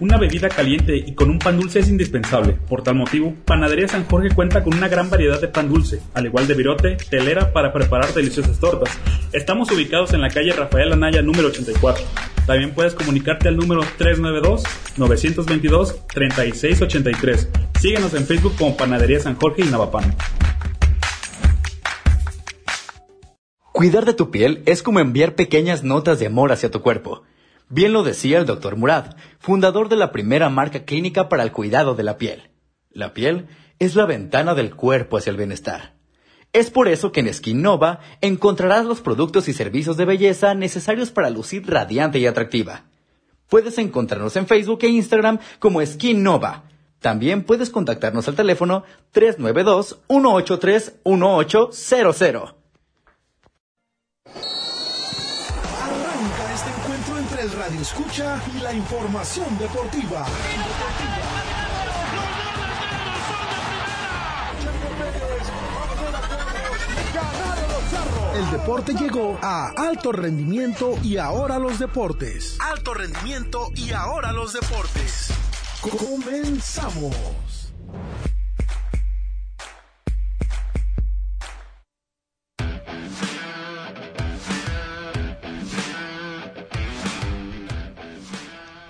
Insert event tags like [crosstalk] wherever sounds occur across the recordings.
Una bebida caliente y con un pan dulce es indispensable. Por tal motivo, Panadería San Jorge cuenta con una gran variedad de pan dulce, al igual de virote, telera para preparar deliciosas tortas. Estamos ubicados en la calle Rafael Anaya número 84. También puedes comunicarte al número 392-922-3683. Síguenos en Facebook como Panadería San Jorge y Navapan. Cuidar de tu piel es como enviar pequeñas notas de amor hacia tu cuerpo. Bien lo decía el Dr. Murad, fundador de la primera marca clínica para el cuidado de la piel. La piel es la ventana del cuerpo hacia el bienestar. Es por eso que en Skin Nova encontrarás los productos y servicios de belleza necesarios para lucir radiante y atractiva. Puedes encontrarnos en Facebook e Instagram como Skin Nova. También puedes contactarnos al teléfono 392-183-1800. Escucha y la información deportiva. El deporte llegó a alto rendimiento y ahora los deportes. Alto rendimiento y ahora los deportes. Comenzamos.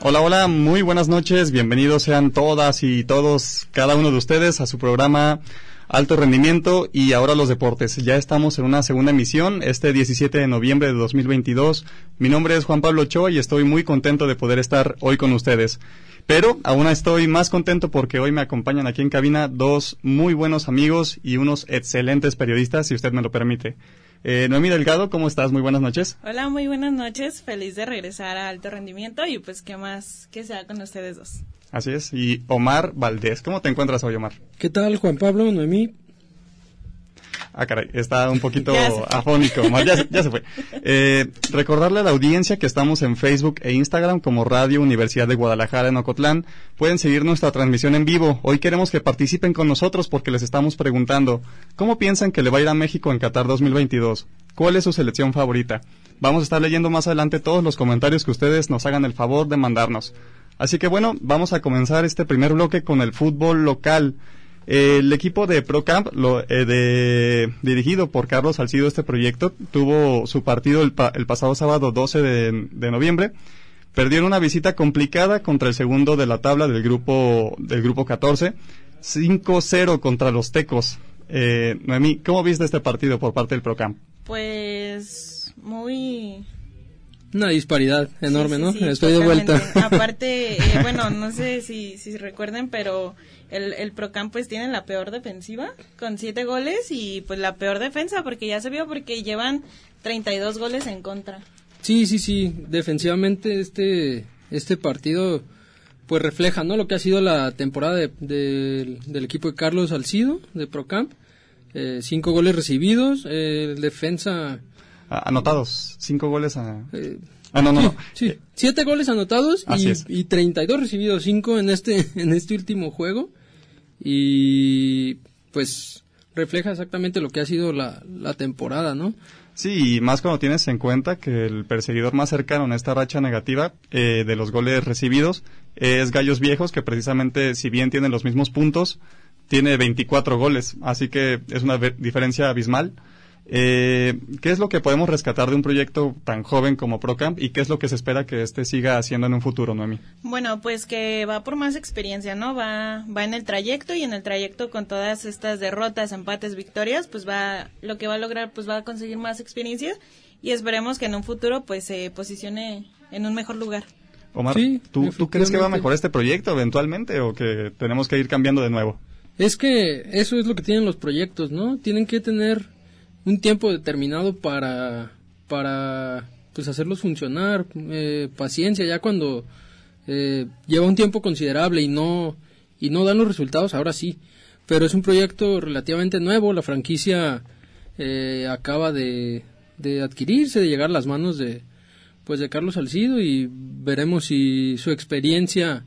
Hola, hola, muy buenas noches, bienvenidos sean todas y todos, cada uno de ustedes a su programa Alto Rendimiento y ahora los deportes. Ya estamos en una segunda emisión, este 17 de noviembre de 2022. Mi nombre es Juan Pablo Ochoa y estoy muy contento de poder estar hoy con ustedes. Pero aún estoy más contento porque hoy me acompañan aquí en cabina dos muy buenos amigos y unos excelentes periodistas, si usted me lo permite. Eh, Noemí Delgado, ¿cómo estás? Muy buenas noches. Hola, muy buenas noches. Feliz de regresar a alto rendimiento y pues qué más que sea con ustedes dos. Así es. Y Omar Valdés, ¿cómo te encuentras hoy, Omar? ¿Qué tal, Juan Pablo, Noemí? Ah, caray, está un poquito [laughs] afónico. Ya, se fue. Eh, recordarle a la audiencia que estamos en Facebook e Instagram como Radio Universidad de Guadalajara en Ocotlán. Pueden seguir nuestra transmisión en vivo. Hoy queremos que participen con nosotros porque les estamos preguntando, ¿cómo piensan que le va a ir a México en Qatar 2022? ¿Cuál es su selección favorita? Vamos a estar leyendo más adelante todos los comentarios que ustedes nos hagan el favor de mandarnos. Así que bueno, vamos a comenzar este primer bloque con el fútbol local el equipo de ProCamp, lo, eh, de, dirigido por Carlos Salcido, este proyecto, tuvo su partido el, pasado sábado 12 de, noviembre. Perdieron una visita complicada contra el segundo de la tabla del grupo, del grupo 14. 5-0 contra los Tecos. Eh, Noemí, ¿cómo viste este partido por parte del ProCamp? Pues muy una disparidad enorme, ¿no? Estoy de vuelta. [laughs] Aparte, eh, bueno, no sé si, si recuerden, pero el, el Procam pues tiene la peor defensiva con siete goles y pues la peor defensa porque ya se vio porque llevan 32 goles en contra. Sí, sí, sí. Defensivamente este, este partido pues refleja, ¿no? Lo que ha sido la temporada de, del equipo de Carlos Alcido de Procamp. Eh, cinco goles recibidos, eh, defensa anotados, cinco goles a... Eh, ah, no, no, no. [laughs] Sí, eh, siete goles anotados y, y 32 recibidos, cinco en este, [laughs] en este último juego. Y pues refleja exactamente lo que ha sido la, la temporada, ¿no? Sí, y más cuando tienes en cuenta que el perseguidor más cercano en esta racha negativa eh, de los goles recibidos es Gallos Viejos, que precisamente, si bien tiene los mismos puntos, tiene 24 goles, así que es una diferencia abismal. Eh, ¿Qué es lo que podemos rescatar de un proyecto tan joven como Procamp y qué es lo que se espera que este siga haciendo en un futuro, Noemi? Bueno, pues que va por más experiencia, ¿no? Va, va en el trayecto y en el trayecto con todas estas derrotas, empates, victorias, pues va, lo que va a lograr, pues va a conseguir más experiencia y esperemos que en un futuro, pues se posicione en un mejor lugar. Omar, ¿tú, ¿tú crees que va a mejorar este proyecto eventualmente o que tenemos que ir cambiando de nuevo? Es que eso es lo que tienen los proyectos, ¿no? Tienen que tener un tiempo determinado para, para pues hacerlos funcionar, eh, paciencia, ya cuando eh, lleva un tiempo considerable y no, y no dan los resultados, ahora sí. Pero es un proyecto relativamente nuevo, la franquicia eh, acaba de, de adquirirse, de llegar a las manos de, pues de Carlos Salcido y veremos si su experiencia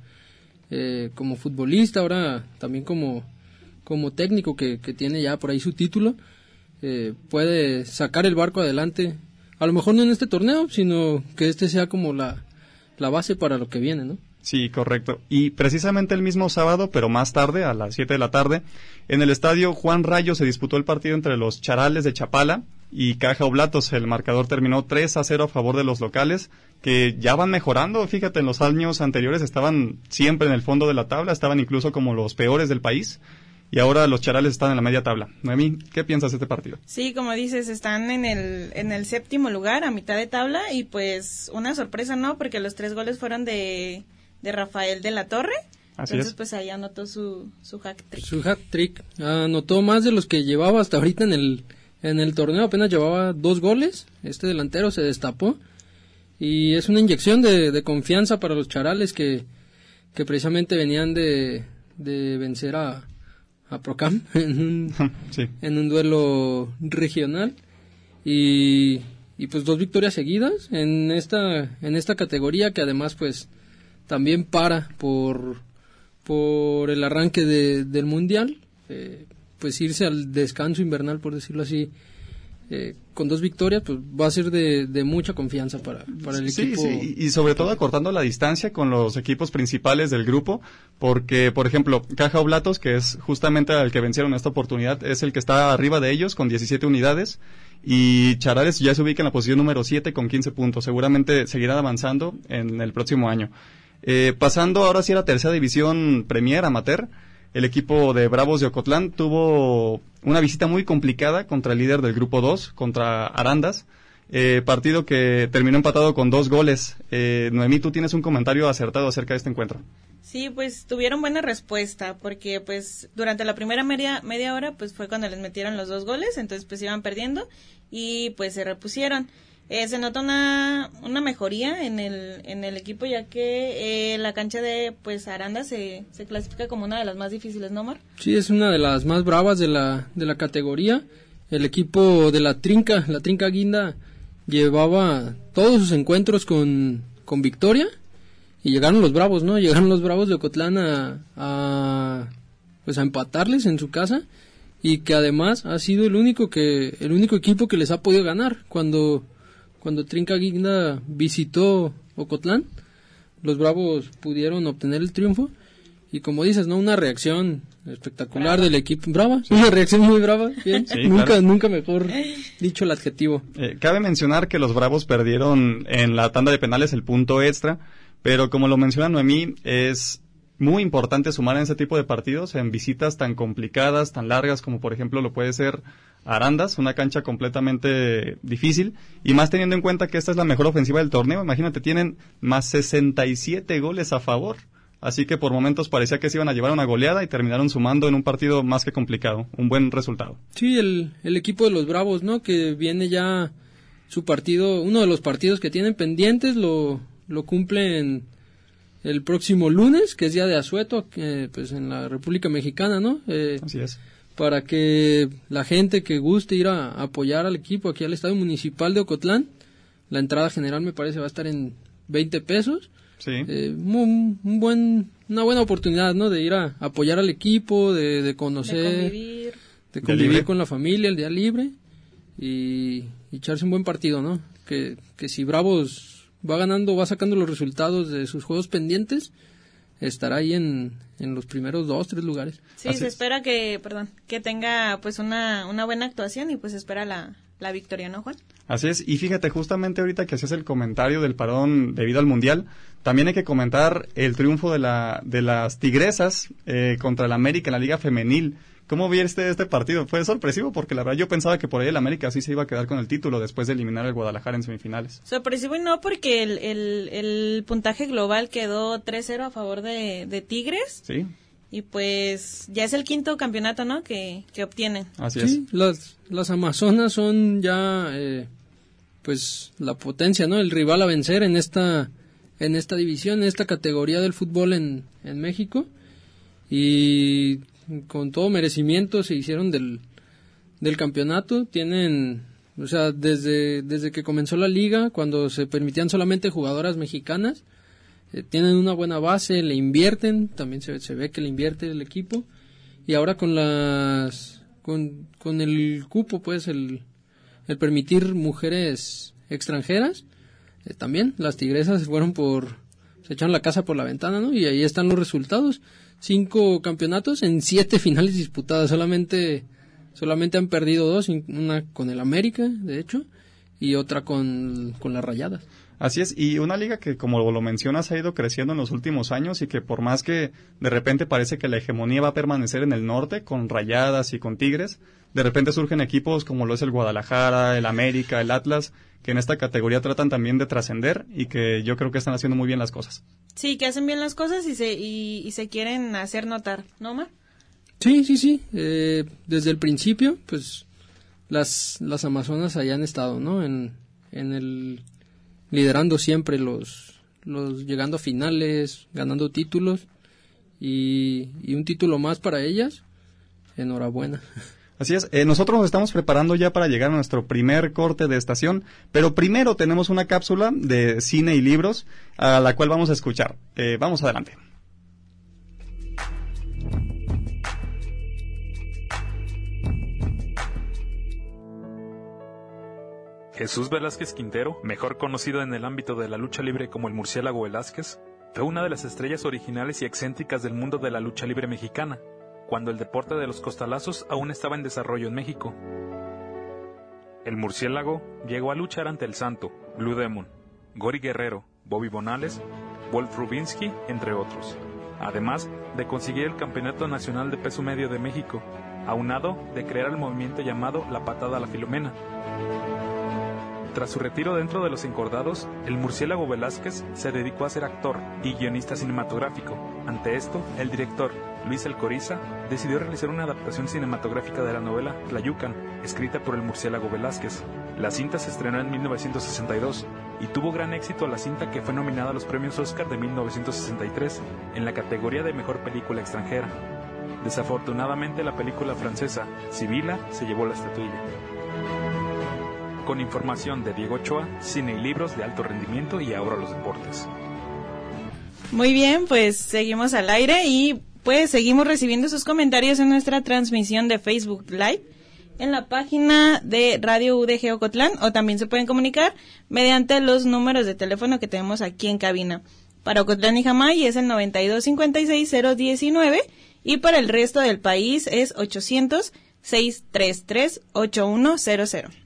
como futbolista, ahora también como, como técnico que, que tiene ya por ahí su título, eh, puede sacar el barco adelante. A lo mejor no en este torneo, sino que este sea como la, la base para lo que viene, ¿no? Sí, correcto. Y precisamente el mismo sábado, pero más tarde, a las 7 de la tarde, en el estadio Juan Rayo se disputó el partido entre los Charales de Chapala y Caja Oblatos. El marcador terminó 3 a 0 a favor de los locales, que ya van mejorando. Fíjate, en los años anteriores estaban siempre en el fondo de la tabla, estaban incluso como los peores del país. Y ahora los charales están en la media tabla. Noemí, ¿qué piensas de este partido? Sí, como dices, están en el, en el séptimo lugar, a mitad de tabla, y pues una sorpresa, ¿no? Porque los tres goles fueron de, de Rafael de la Torre. Así Entonces, es. pues ahí anotó su, su hack trick. Su hat trick. Anotó más de los que llevaba hasta ahorita en el, en el torneo. Apenas llevaba dos goles. Este delantero se destapó. Y es una inyección de, de confianza para los charales que, que precisamente venían de, de vencer a, a Procam [laughs] en un, Sí. en un duelo regional. Y, y pues dos victorias seguidas en esta, en esta categoría que además pues también para por, por el arranque de- del mundial, eh, pues irse al descanso invernal, por decirlo así, eh, con dos victorias, pues va a ser de, de mucha confianza para, para el Sí, equipo. sí, y sobre todo acortando la distancia con los equipos principales del grupo, porque, por ejemplo, Caja Oblatos, que es justamente el que vencieron esta oportunidad, es el que está arriba de ellos con 17 unidades, y Charales ya se ubica en la posición número 7 con 15 puntos. Seguramente seguirán avanzando en el próximo año. Eh, pasando ahora sí a la tercera división Premier Amateur, el equipo de Bravos de Ocotlán tuvo una visita muy complicada contra el líder del grupo 2, contra Arandas. Eh, partido que terminó empatado con dos goles. Eh, Noemí, tú tienes un comentario acertado acerca de este encuentro. Sí, pues tuvieron buena respuesta porque pues durante la primera media, media hora pues fue cuando les metieron los dos goles, entonces pues iban perdiendo y pues se repusieron. Eh, se nota una, una mejoría en el, en el equipo ya que eh, la cancha de pues Aranda se, se clasifica como una de las más difíciles, ¿no, Mar? Sí, es una de las más bravas de la, de la categoría. El equipo de la Trinca, la Trinca Guinda, llevaba todos sus encuentros con, con victoria y llegaron los bravos, ¿no? Llegaron los bravos de Ocotlán a, a, pues a empatarles en su casa y que además ha sido el único que el único equipo que les ha podido ganar cuando cuando Trinca Guinda visitó Ocotlán los bravos pudieron obtener el triunfo y como dices no una reacción espectacular del equipo. Brava una reacción muy brava [laughs] bien. Sí, nunca claro. nunca mejor dicho el adjetivo. Eh, cabe mencionar que los Bravos perdieron en la tanda de penales el punto extra, pero como lo menciona Noemí, es muy importante sumar en ese tipo de partidos en visitas tan complicadas, tan largas como por ejemplo lo puede ser Arandas, una cancha completamente difícil, y más teniendo en cuenta que esta es la mejor ofensiva del torneo, imagínate, tienen más 67 goles a favor. Así que por momentos parecía que se iban a llevar una goleada y terminaron sumando en un partido más que complicado. Un buen resultado. sí el, el equipo de los bravos no que viene ya su partido uno de los partidos que tienen pendientes lo lo cumplen el próximo lunes que es día de asueto que, pues en la República Mexicana no Eh, Así es. Para que la gente que guste ir a apoyar al equipo aquí al Estadio Municipal de Ocotlán, la entrada general me parece va a estar en 20 pesos. Sí. Eh, un, un buen, una buena oportunidad, ¿no? De ir a apoyar al equipo, de, de conocer, De de convivir. convivir, libre. con la familia el día libre y, y echarse un buen partido, ¿no? Que, que si Bravos va ganando, va sacando los resultados de sus juegos pendientes, estará ahí en, en los primeros dos, tres lugares. Sí, Así se es. espera que, perdón, que tenga pues una, una buena actuación y pues espera la, la victoria, ¿no, Juan? Así es, y fíjate, justamente ahorita que hacías el comentario del parón debido al Mundial, también hay que comentar el triunfo de, la, de las Tigresas eh, contra el América en la Liga Femenil. ¿Cómo viste este partido? Fue sorpresivo porque la verdad yo pensaba que por ahí el América sí se iba a quedar con el título después de eliminar al Guadalajara en semifinales. Sorpresivo y no porque el, el, el puntaje global quedó 3-0 a favor de, de Tigres Sí, y pues ya es el quinto campeonato, ¿no? Que, que obtienen. así es. Sí, las, las Amazonas son ya, eh, pues, la potencia, ¿no? El rival a vencer en esta, en esta división, en esta categoría del fútbol en, en México. Y con todo merecimiento se hicieron del, del campeonato. Tienen, o sea, desde, desde que comenzó la liga, cuando se permitían solamente jugadoras mexicanas, eh, tienen una buena base, le invierten, también se, se ve que le invierte el equipo y ahora con las con, con el cupo pues el, el permitir mujeres extranjeras eh, también las tigresas fueron por se echaron la casa por la ventana, ¿no? Y ahí están los resultados. Cinco campeonatos en siete [laughs] finales disputadas. Solamente, solamente han perdido dos, una con el América, de hecho, y otra con, con las Rayadas. Así es, y una liga que, como lo mencionas, ha ido creciendo en los últimos años y que por más que de repente parece que la hegemonía va a permanecer en el norte, con Rayadas y con Tigres, de repente surgen equipos como lo es el Guadalajara, el América, el Atlas, que en esta categoría tratan también de trascender y que yo creo que están haciendo muy bien las cosas. Sí, que hacen bien las cosas y se, y, se quieren hacer notar, ¿no, Mar? Sí, sí, sí. Eh, desde el principio, pues las, las Amazonas han estado, ¿no? En, en el liderando siempre los, los llegando a finales, ganando títulos y, un título más para ellas. Enhorabuena. [laughs] Así es, eh, nosotros nos estamos preparando ya para llegar a nuestro primer corte de estación, pero primero tenemos una cápsula de cine y libros a la cual vamos a escuchar. Eh, vamos adelante. Jesús Velázquez Quintero, mejor conocido en el ámbito de la lucha libre como el murciélago Velázquez, fue una de las estrellas originales y excéntricas del mundo de la lucha libre mexicana, cuando el deporte de los costalazos aún estaba en desarrollo en México. El murciélago llegó a luchar ante el Santo, Blue Demon, Gori Guerrero, Bobby Bonales, Wolf Rubinsky, entre otros, además de conseguir el Campeonato Nacional de Peso Medio de México, aunado de crear el movimiento llamado la Patada a la Filomena, tras su retiro dentro de Los Encordados, el murciélago Velázquez se dedicó a ser actor y guionista cinematográfico. Ante esto, el director, Luis Alcoriza, decidió realizar una adaptación cinematográfica de la novela Tlayucan, escrita por el murciélago Velázquez. La cinta se estrenó en 1962 y tuvo gran éxito la cinta que fue nominada a los premios Oscar de 1963 en la categoría de Mejor Película Extranjera. Desafortunadamente la película francesa Sibila se llevó la estatuilla con información de Diego Ochoa, cine y libros de alto rendimiento y ahora los deportes. Muy bien, pues seguimos al aire y pues seguimos recibiendo sus comentarios en nuestra transmisión de Facebook Live en la página de Radio UDG Ocotlán o también se pueden comunicar mediante los números de teléfono que tenemos aquí en cabina. Para Ocotlán y Jamay es el 9256-019 y para el resto del país es 800 633 8100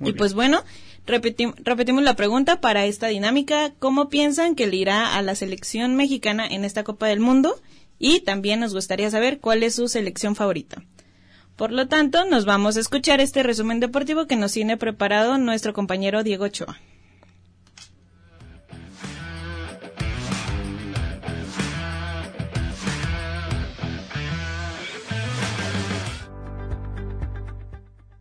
y pues bueno, repetimos la pregunta para esta dinámica. ¿Cómo piensan que le irá a la selección mexicana en esta Copa del Mundo? Y también nos gustaría saber cuál es su selección favorita. Por lo tanto, nos vamos a escuchar este resumen deportivo que nos tiene preparado nuestro compañero Diego Ochoa.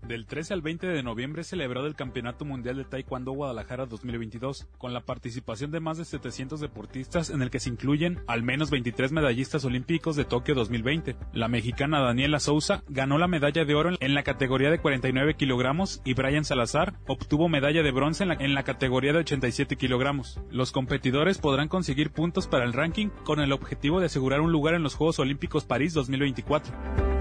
Del 13 al 20 de noviembre celebrado el Campeonato Mundial de Taekwondo Guadalajara 2022, con la participación de más de 700 deportistas en el que se incluyen al menos 23 medallistas olímpicos de Tokio 2020. La mexicana Daniela Souza ganó la medalla de oro en la categoría de 49 kilogramos y Brian Salazar obtuvo medalla de bronce en la, en la categoría de 87 kilogramos. Los competidores podrán conseguir puntos para el ranking con el objetivo de asegurar un lugar en los Juegos Olímpicos París 2024.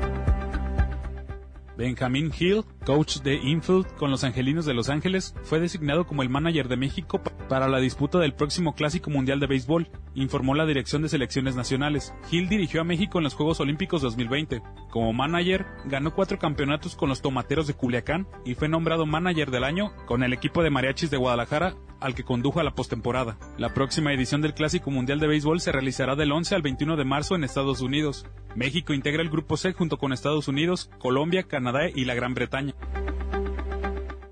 Benjamin Hill, coach de infield con los Angelinos de Los Ángeles, fue designado como el manager de México para la disputa del próximo Clásico Mundial de Béisbol, informó la Dirección de Selecciones Nacionales. Hill dirigió a México en los Juegos Olímpicos 2020. Como manager, ganó cuatro campeonatos con los Tomateros de Culiacán y fue nombrado manager del año con el equipo de mariachis de Guadalajara al que condujo a la postemporada. La próxima edición del Clásico Mundial de Béisbol se realizará del 11 al 21 de marzo en Estados Unidos. México integra el Grupo C junto con Estados Unidos, Colombia, Canadá y la Gran Bretaña.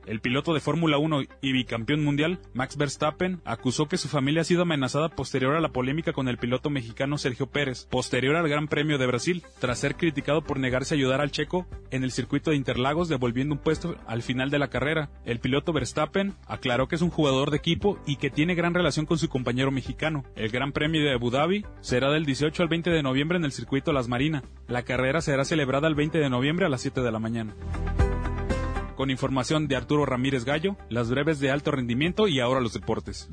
El piloto de Fórmula 1 y bicampeón mundial, Max Verstappen, acusó que su familia ha sido amenazada posterior a la polémica con el piloto mexicano Sergio Pérez, posterior al Gran Premio de Brasil, tras ser criticado por negarse a ayudar al checo en el circuito de Interlagos devolviendo un puesto al final de la carrera. El piloto Verstappen aclaró que es un jugador de equipo y que tiene gran relación con su compañero mexicano. El Gran Premio de Abu Dhabi será del 18 al 20 de noviembre en el circuito Las Marinas. La carrera será celebrada el 20 de noviembre a las 7 de la mañana con información de Arturo Ramírez Gallo, las breves de alto rendimiento y ahora los deportes.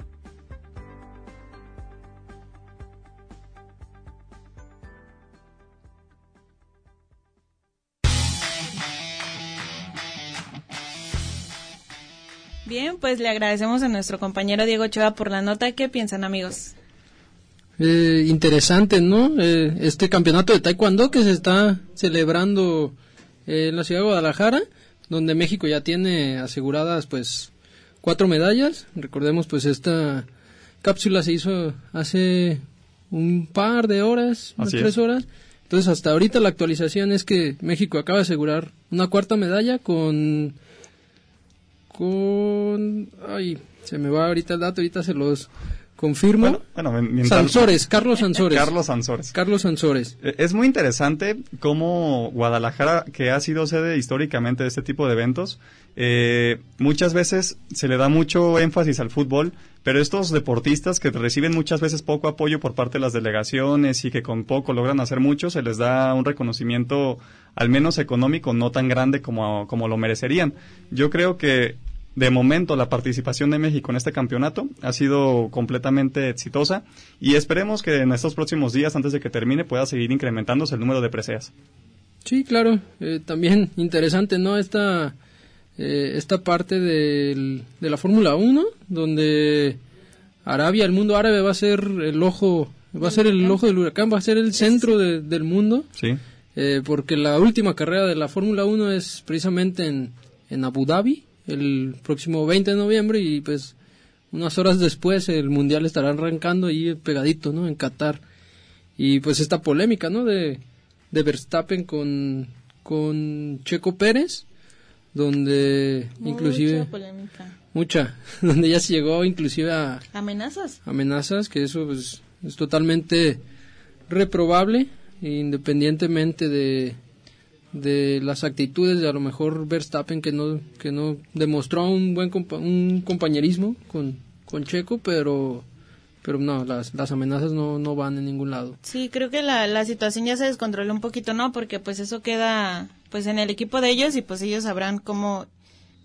Bien, pues le agradecemos a nuestro compañero Diego Ochoa por la nota. ¿Qué piensan amigos? eh, interesante, ¿no? Eh, este campeonato de taekwondo que se está celebrando eh, en la ciudad de Guadalajara, donde México ya tiene aseguradas, pues, cuatro medallas. Recordemos, pues, esta cápsula se hizo hace un par de horas, unas tres horas. Entonces, hasta ahorita la actualización es que México acaba de asegurar una cuarta medalla con... con... ay, se me va ahorita el dato, ahorita se los confirmo. Bueno, Sansores, Carlos Sansores. Carlos Sansores. Carlos Sansores. Eh, es muy interesante cómo Guadalajara, que ha sido sede históricamente de este tipo de eventos, eh, muchas veces se le da mucho énfasis al fútbol, pero estos deportistas que reciben muchas veces poco apoyo por parte de las delegaciones y que con poco logran hacer mucho, se les da un reconocimiento al menos económico no tan grande como, como lo merecerían. Yo creo que de momento la participación de México en este campeonato ha sido completamente exitosa y esperemos que en estos próximos días, antes de que termine, pueda seguir incrementándose el número de preseas. Sí, claro. Eh, también [laughs] interesante, ¿no? Esta, eh, esta parte de la Fórmula 1, donde Arabia, el mundo árabe va a ser el ojo, va a ser el ojo del huracán, va a ser el centro del mundo. Sí. Eh, porque la última carrera de la Fórmula 1 es precisamente en, en Abu Dhabi, el próximo 20 de noviembre y pues unas horas después el mundial estará arrancando ahí pegadito, ¿no? En Qatar. Y pues esta polémica, ¿no? De, de Verstappen con, con Checo Pérez, donde inclusive... Mucha polémica. Mucha, [laughs] donde ya se llegó inclusive a... Amenazas. Amenazas, que eso pues, es totalmente reprobable, independientemente de, de las actitudes de a lo mejor Verstappen que no que no demostró un buen un compañerismo con, con Checo pero pero no las, las amenazas no, no van en ningún lado. Sí creo que la, la situación ya se descontroló un poquito no porque pues eso queda pues en el equipo de ellos y pues ellos sabrán cómo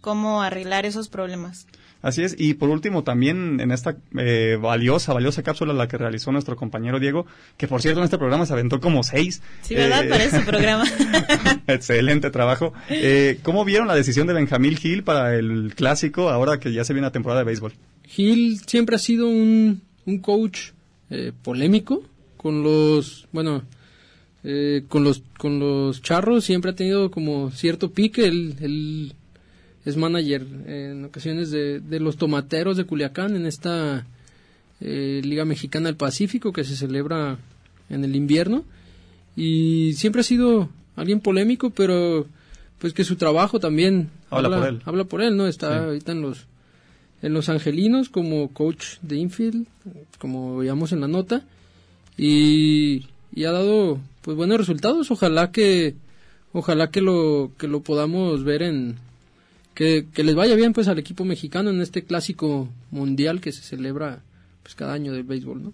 cómo arreglar esos problemas Así es, y por último también en esta eh, valiosa, valiosa cápsula la que realizó nuestro compañero Diego, que por cierto en este programa se aventó como seis. Sí, ¿verdad? Eh, Para programa. [laughs] excelente trabajo. Eh, ¿Cómo vieron la decisión de Benjamín Gil para el clásico ahora que ya se viene la temporada de béisbol? Gil siempre ha sido un, un coach eh, polémico con los, bueno, con los con los charros siempre ha tenido como cierto pique. el es manager en ocasiones de, los tomateros de Culiacán en esta eh, Liga Mexicana del Pacífico que se celebra en el invierno. Y siempre ha sido alguien polémico pero pues que su trabajo también habla, por él. habla por él no está ahorita en los en los angelinos como coach de infield como veíamos en la nota y, y ha dado pues buenos resultados. Ojalá que ojalá que lo que lo podamos ver en que, les vaya bien pues al equipo mexicano en este clásico mundial que se celebra pues cada año del béisbol, ¿no?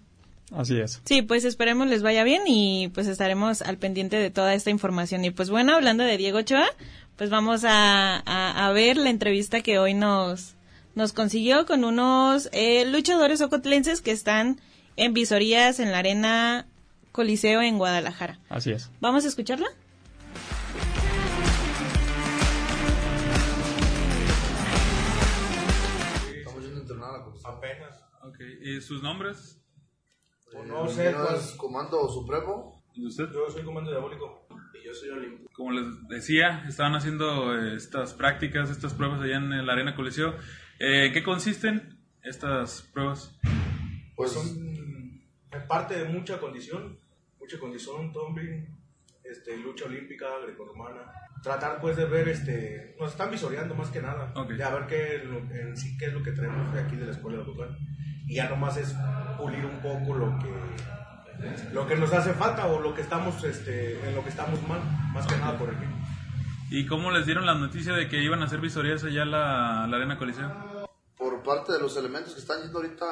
Así es. Sí, pues esperemos les vaya bien y pues estaremos al pendiente de toda esta información. Y pues bueno, hablando de Diego Ochoa, pues vamos a, a, ver la entrevista que hoy nos, nos consiguió con unos eh, luchadores ocotlenses que están en visorías en la Arena Coliseo en Guadalajara. Así es. ¿Vamos a escucharla? ¿Y sus nombres? no sé, pues, Comando Supremo. ¿Y usted? Yo soy Comando Diabólico. Y yo soy Olimpo. Como les decía, estaban haciendo eh, estas prácticas, estas pruebas allá en la Arena Coliseo. Eh, ¿Qué consisten estas pruebas? Pues son parte de mucha condición, mucha condición, tumbling, este, lucha olímpica, grecorromana. Tratar pues de ver, este, nos están visoreando más que nada, de a ver qué, en sí, qué es lo que traemos de aquí de la escuela de local y ya nomás es pulir un poco lo que lo que nos hace falta o lo que estamos este, en lo que estamos mal, más que nada por aquí. ¿Y cómo les dieron la noticia de que iban a hacer visorías allá la, la Arena Coliseo? Por parte de los elementos que están yendo ahorita,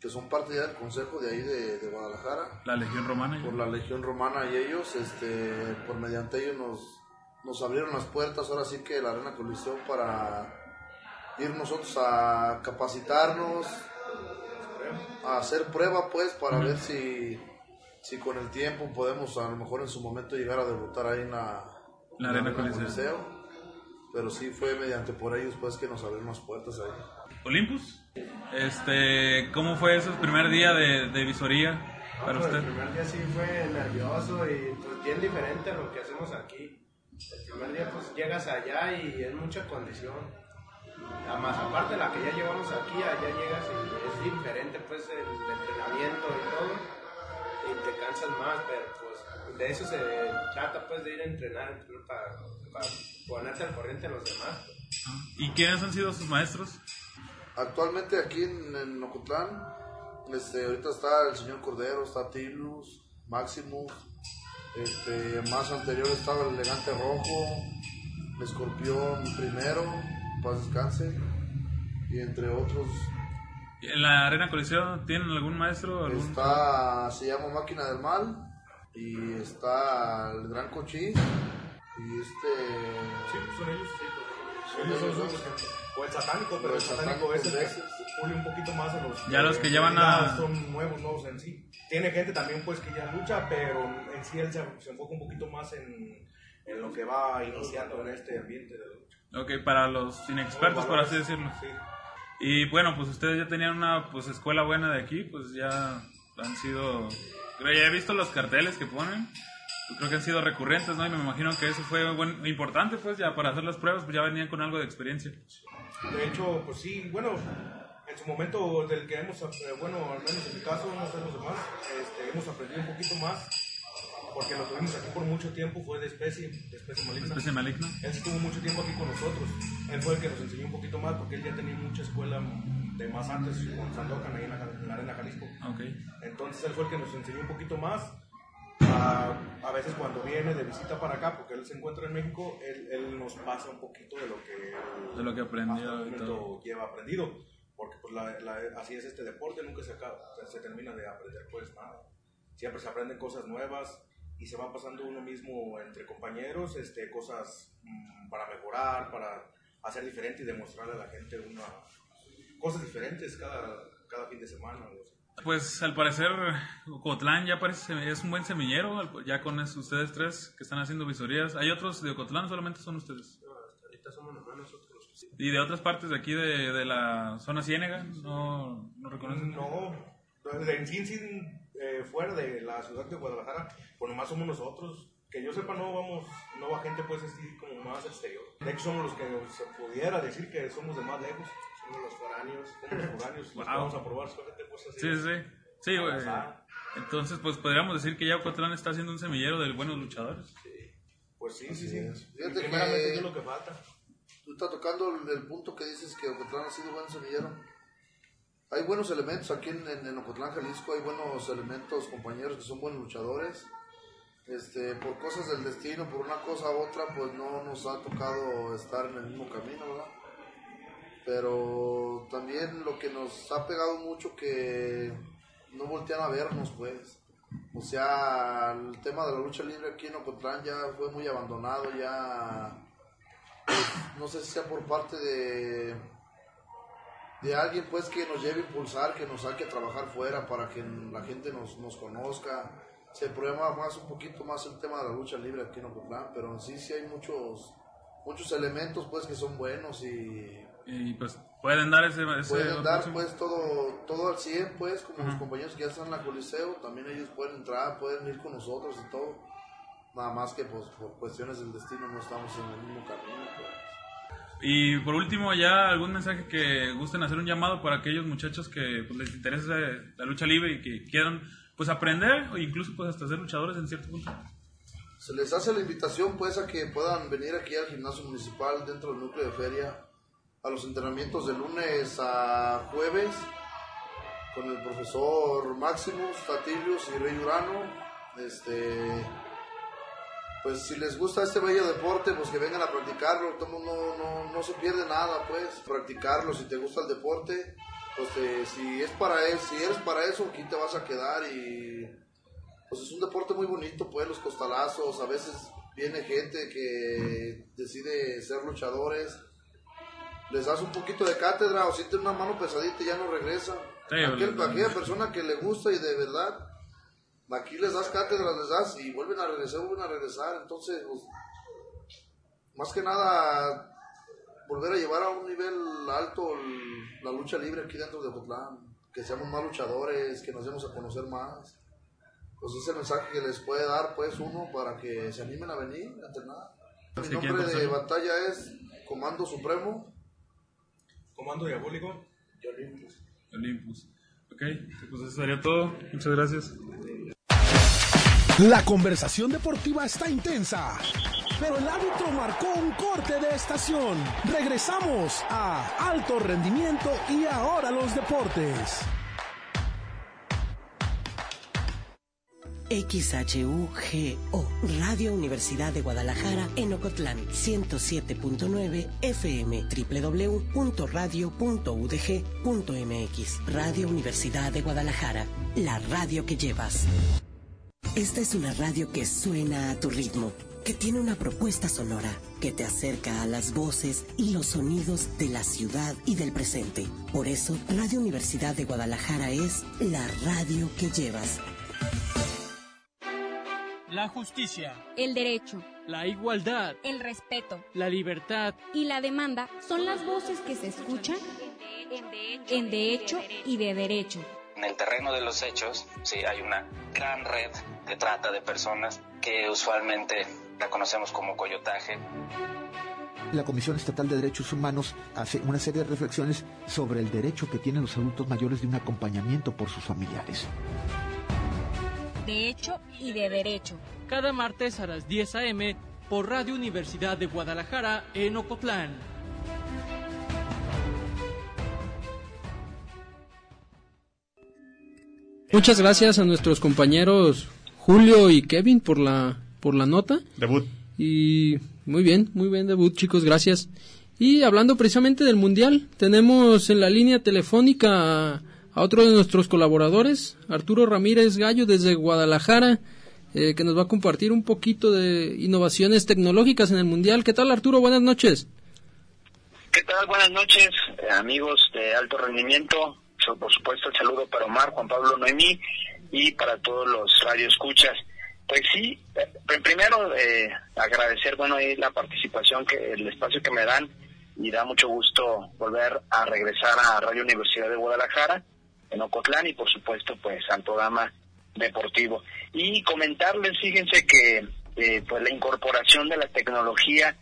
que son parte ya del consejo de ahí de, Guadalajara. La Legión Romana. Por la Legión Romana y ellos, este, por mediante ellos nos, nos abrieron las puertas, ahora sí que la Arena Coliseo para ir nosotros a capacitarnos, a hacer prueba pues para ver si, si con el tiempo podemos a lo mejor en su momento llegar a debutar ahí en la, la Arena Coliseo. Pero sí fue mediante por ellos pues que nos abrieron las puertas ahí. Olympus, este, ¿cómo fue ese primer día de, de visoría? para pues, usted. El primer día sí fue nervioso y pues bien diferente a lo que hacemos aquí. El primer día pues llegas allá y es mucha condición. Además, aparte de la que ya llevamos aquí, allá llegas y es diferente pues el entrenamiento y todo. Y te cansas más, pero pues de eso se trata pues de ir a entrenar para, para ponerte al corriente a los demás. pues. ¿Y quiénes han sido sus maestros? Actualmente aquí en, en Ocotlán, este, ahorita está el señor Cordero, está Tilus, Maximus, este, más anterior estaba el elegante rojo, el escorpión primero, paz descanse, y entre otros ¿En la Arena Coliseo tienen algún maestro? Algún... está, se llama Máquina del Mal, y está el Gran Cochís, y este... Sí, pues son ellos, sí. Son Ellos ellos son dos. los- O el satánico, pero el el satánico satánico ese veces. pule un poquito más a los Ya los que ya van a- son nuevos, nuevos en sí. Tiene gente también pues que ya lucha, pero en sí él se, se enfoca un poquito más en, en lo que va iniciando en este ambiente de lucha. Ok, para los inexpertos, por así decirlo. Sí. Y bueno, pues ustedes ya tenían una pues escuela buena de aquí, pues ya han sido... Creo ya he visto los carteles que ponen, pues creo que han sido recurrentes, ¿no? Y me imagino que eso fue buen- importante, pues ya para hacer las pruebas, pues ya venían con algo de experiencia. De hecho, pues sí, bueno, en su momento del que hemos, eh, bueno, al menos en mi caso, no sé los demás, este, hemos aprendido un poquito más, porque lo tuvimos aquí por mucho tiempo, fue de especie, de especie maligna. Especie maligna. Él estuvo mucho tiempo aquí con nosotros. Él fue el que nos enseñó un poquito más porque él ya tenía mucha escuela de más antes con Sandokan ahí en la, en la Arena Jalisco. Ok. Entonces él fue el que nos enseñó un poquito más. A, a veces cuando viene de visita para acá, porque él se encuentra en México, él, él nos pasa un poquito de lo que, De lo que aprendió y todo. lleva aprendido. Porque pues la- la- así es este deporte, nunca se, acaba, se termina de aprender pues nada. Siempre se aprenden cosas nuevas y se va pasando uno mismo entre compañeros, este, cosas mm, para mejorar, para hacer diferente y demostrarle a la gente una, cosas diferentes cada, cada fin de semana. o así. Pues al parecer Ocotlán ya parece es un buen semillero, ya con es- ustedes tres que están haciendo visorías. ¿Hay otros de Ocotlán solamente son ustedes? Ahorita somos nomás nosotros. ¿Y de otras partes de aquí de, de la zona ciénega? ¿No, no reconocen? No, en en sí, eh, fuera de la ciudad de Guadalajara, pues nomás somos nosotros. Que yo sepa, no vamos, no va gente pues así como más exterior. De hecho, somos los que se pudiera decir que somos de más lejos. Somos los foráneos. Somos los foráneos, los Wow. vamos a probar suerte, pues así. Sí, sí, sí. Sí, güey. Entonces, pues podríamos decir que ya Ocotlán está haciendo un semillero de buenos luchadores. Pues sí, sí, Así sí. es. Fíjate primeramente que- es lo que falta. Tú estás tocando el, el punto que dices que Ocotlán ha sido buen semillero. Hay buenos elementos aquí en, en, Ocotlán, Jalisco, hay buenos elementos, compañeros que son buenos luchadores. Este, por cosas del destino, por una cosa u otra, pues no nos ha tocado estar en el mismo camino, ¿verdad? Pero también lo que nos ha pegado mucho que no voltean a vernos, pues. O sea, el tema de la lucha libre aquí en Ocotlán ya fue muy abandonado, ya no sé si sea por parte de de alguien pues que nos lleve a impulsar, que nos saque a trabajar fuera para que la gente nos, nos conozca, se prueba más un poquito más el tema de la lucha libre aquí en Ocotlán, pero en sí sí hay muchos muchos elementos pues que son buenos y Y pues pueden dar ese... ese pueden dar próximo- pues todo todo al 100 pues como los compañeros que ya están en la Coliseo, también ellos pueden entrar, pueden ir con nosotros y todo. Nada más que pues por cuestiones del destino no estamos en el mismo camino. Y por último, ya algún mensaje que gusten hacer un llamado para aquellos muchachos que pues, les interesa la lucha libre y que quieran pues aprender o incluso pues hasta ser luchadores en cierto punto. Se les hace la invitación pues a que puedan venir aquí al gimnasio municipal dentro del núcleo de feria a los entrenamientos de lunes a jueves con el profesor Maximus, Tatilius y Rey Urano. Este, pues si les gusta este bello deporte, pues que vengan a practicarlo, no, no, no se pierde nada pues, practicarlo. Si te gusta el deporte, pues si es para él, si eres para eso, aquí te vas a quedar y pues es un deporte muy bonito, pues los costalazos, a veces viene gente que decide ser luchadores, les das un poquito de cátedra o sienten una mano pesadita y ya no regresan. Sí, Aquel- aquella persona que le gusta y de verdad, aquí les das cátedra, les das y vuelven a regresar, vuelven a regresar, entonces pues, más que nada volver a llevar a un nivel alto el- la lucha libre aquí dentro de Ocotlán, que seamos más luchadores, que nos demos a conocer más. pues ese mensaje que les puede dar pues uno para que se animen a venir a entrenar. Mi nombre de batalla es Comando Supremo. Comando Diabólico. Y Olympus. Olympus. Ok, pues eso sería todo. Muchas gracias. La conversación deportiva está intensa, pero el árbitro marcó un corte de estación. Regresamos a Alto Rendimiento y ahora los deportes. XHUGO, Radio Universidad de Guadalajara en Ocotlán, 107.9 FM, www.radio.udg.mx. Radio Universidad de Guadalajara, la radio que llevas. Esta es una radio que suena a tu ritmo, que tiene una propuesta sonora, que te acerca a las voces y los sonidos de la ciudad y del presente. Por eso, Radio Universidad de Guadalajara es la radio que llevas. La justicia. El derecho. La igualdad. El respeto. La libertad. Y la demanda son las voces que se escuchan en de hecho y de derecho. En el terreno de los hechos, sí, hay una gran red de trata de personas que usualmente la conocemos como coyotaje. La Comisión Estatal de Derechos Humanos hace una serie de reflexiones sobre el derecho que tienen los adultos mayores de un acompañamiento por sus familiares de hecho y de derecho. Cada martes a las 10 a.m. por Radio Universidad de Guadalajara en Ocotlán. Muchas gracias a nuestros compañeros Julio y Kevin por la por la nota. Debut. Y muy bien, muy bien debut, chicos, gracias. Y hablando precisamente del Mundial, tenemos en la línea telefónica a otro de nuestros colaboradores, Arturo Ramírez Gallo desde Guadalajara, eh, que nos va a compartir un poquito de innovaciones tecnológicas en el Mundial. ¿Qué tal Arturo? Buenas noches. ¿Qué tal? Buenas noches, eh, amigos de alto rendimiento. Por supuesto, el saludo para Omar, Juan Pablo Noemí y para todos los radioescuchas. Pues sí, eh, primero agradecer, bueno, la participación, que el espacio que me dan y da mucho gusto volver a regresar a Radio Universidad de Guadalajara en Ocotlán y por supuesto pues al programa deportivo. Y comentarles, fíjense que eh, pues la incorporación de la tecnología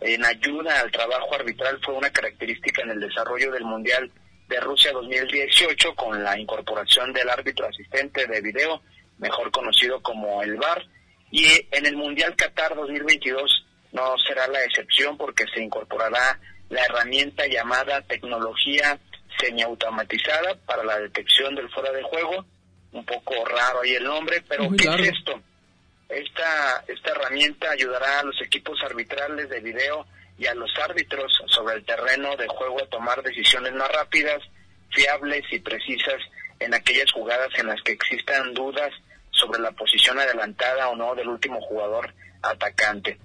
en ayuda al trabajo arbitral fue una característica en el desarrollo del Mundial de Rusia 2018 con la incorporación del árbitro asistente de video, mejor conocido como el VAR, y en el Mundial Qatar 2022 no será la excepción porque se incorporará la herramienta llamada tecnología semiautomatizada para la detección del fuera de juego. Un poco raro ahí el nombre, pero ¿qué es esto? Esta, esta herramienta ayudará a los equipos arbitrales de video y a los árbitros sobre el terreno de juego a tomar decisiones más rápidas, fiables y precisas en aquellas jugadas en las que existan dudas sobre la posición adelantada o no del último jugador atacante.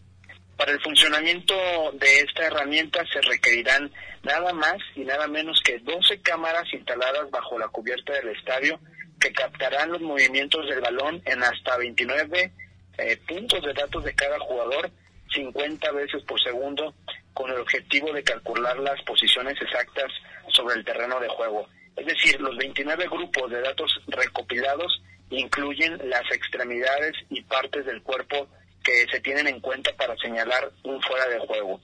Para el funcionamiento de esta herramienta se requerirán nada más y nada menos que 12 cámaras instaladas bajo la cubierta del estadio que captarán los movimientos del balón en hasta 29 eh, puntos de datos de cada jugador 50 veces por segundo con el objetivo de calcular las posiciones exactas sobre el terreno de juego. Es decir, los 29 grupos de datos recopilados incluyen las extremidades y partes del cuerpo que se tienen en cuenta para señalar un fuera de juego.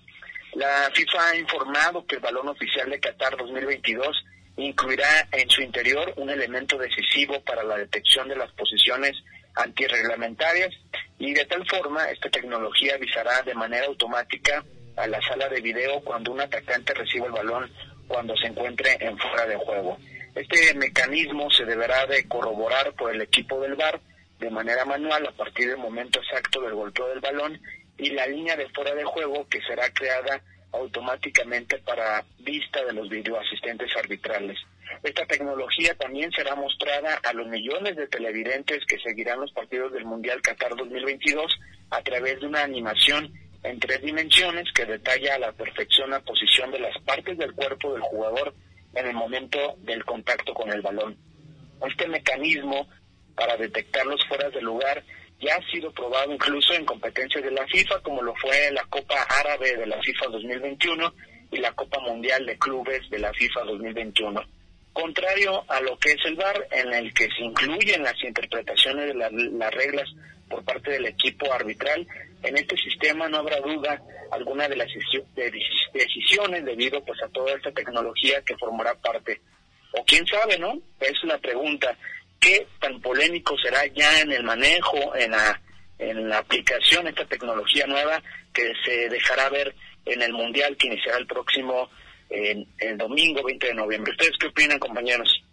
La FIFA ha informado que el balón oficial de Qatar 2022 incluirá en su interior un elemento decisivo para la detección de las posiciones antirreglamentarias y de tal forma esta tecnología avisará de manera automática a la sala de video cuando un atacante reciba el balón cuando se encuentre en fuera de juego. Este mecanismo se deberá de corroborar por el equipo del VAR de manera manual a partir del momento exacto del golpeo del balón y la línea de fuera de juego que será creada automáticamente para vista de los videoasistentes arbitrales. Esta tecnología también será mostrada a los millones de televidentes que seguirán los partidos del Mundial Qatar 2022 a través de una animación en tres dimensiones que detalla a la perfección la posición de las partes del cuerpo del jugador en el momento del contacto con el balón. Este mecanismo para detectar los fueras de lugar ya ha sido probado incluso en competencias de la FIFA, como lo fue la Copa Árabe de la FIFA 2021 y la Copa Mundial de Clubes de la FIFA 2021. Contrario a lo que es el VAR, en el que se incluyen las interpretaciones de las reglas por parte del equipo arbitral. En este sistema no habrá duda alguna de las decisiones debido pues a toda esta tecnología que formará parte. O quién sabe, ¿no? Es la pregunta. ¿Qué tan polémico será ya en el manejo, en la, en la aplicación esta tecnología nueva que se dejará ver en el Mundial que iniciará el próximo el domingo 20 de noviembre? ¿Ustedes qué opinan, compañeros?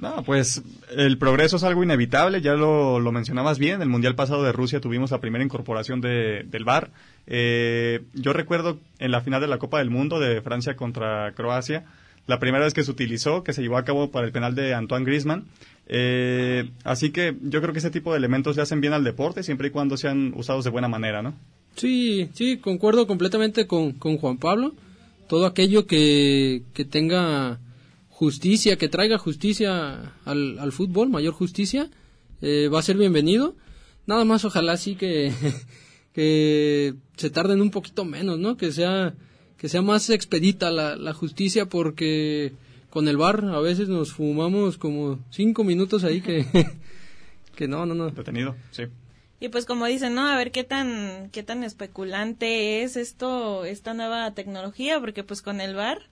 No, pues el progreso es algo inevitable, ya lo, lo mencionabas bien, el Mundial pasado de Rusia tuvimos la primera incorporación de, del VAR. Eh, yo recuerdo en la final de la Copa del Mundo de Francia contra Croacia, la primera vez que se utilizó, que se llevó a cabo para el penal de Antoine Griezmann. Eh, así que yo creo que ese tipo de elementos le hacen bien al deporte siempre y cuando sean usados de buena manera, ¿no? Sí, sí, concuerdo completamente con, con Juan Pablo. Todo aquello que, que tenga justicia, que traiga justicia al, al fútbol, mayor justicia, eh, va a ser bienvenido. Nada más ojalá sí que, [laughs] que se tarden un poquito menos, ¿no? Que sea, que sea más expedita la, la justicia porque con el bar a veces nos fumamos como cinco minutos ahí que, [laughs] que no, no, no. Detenido, sí. Y pues como dicen, ¿no? A ver qué tan, qué tan especulante es esto, esta nueva tecnología, porque pues con el bar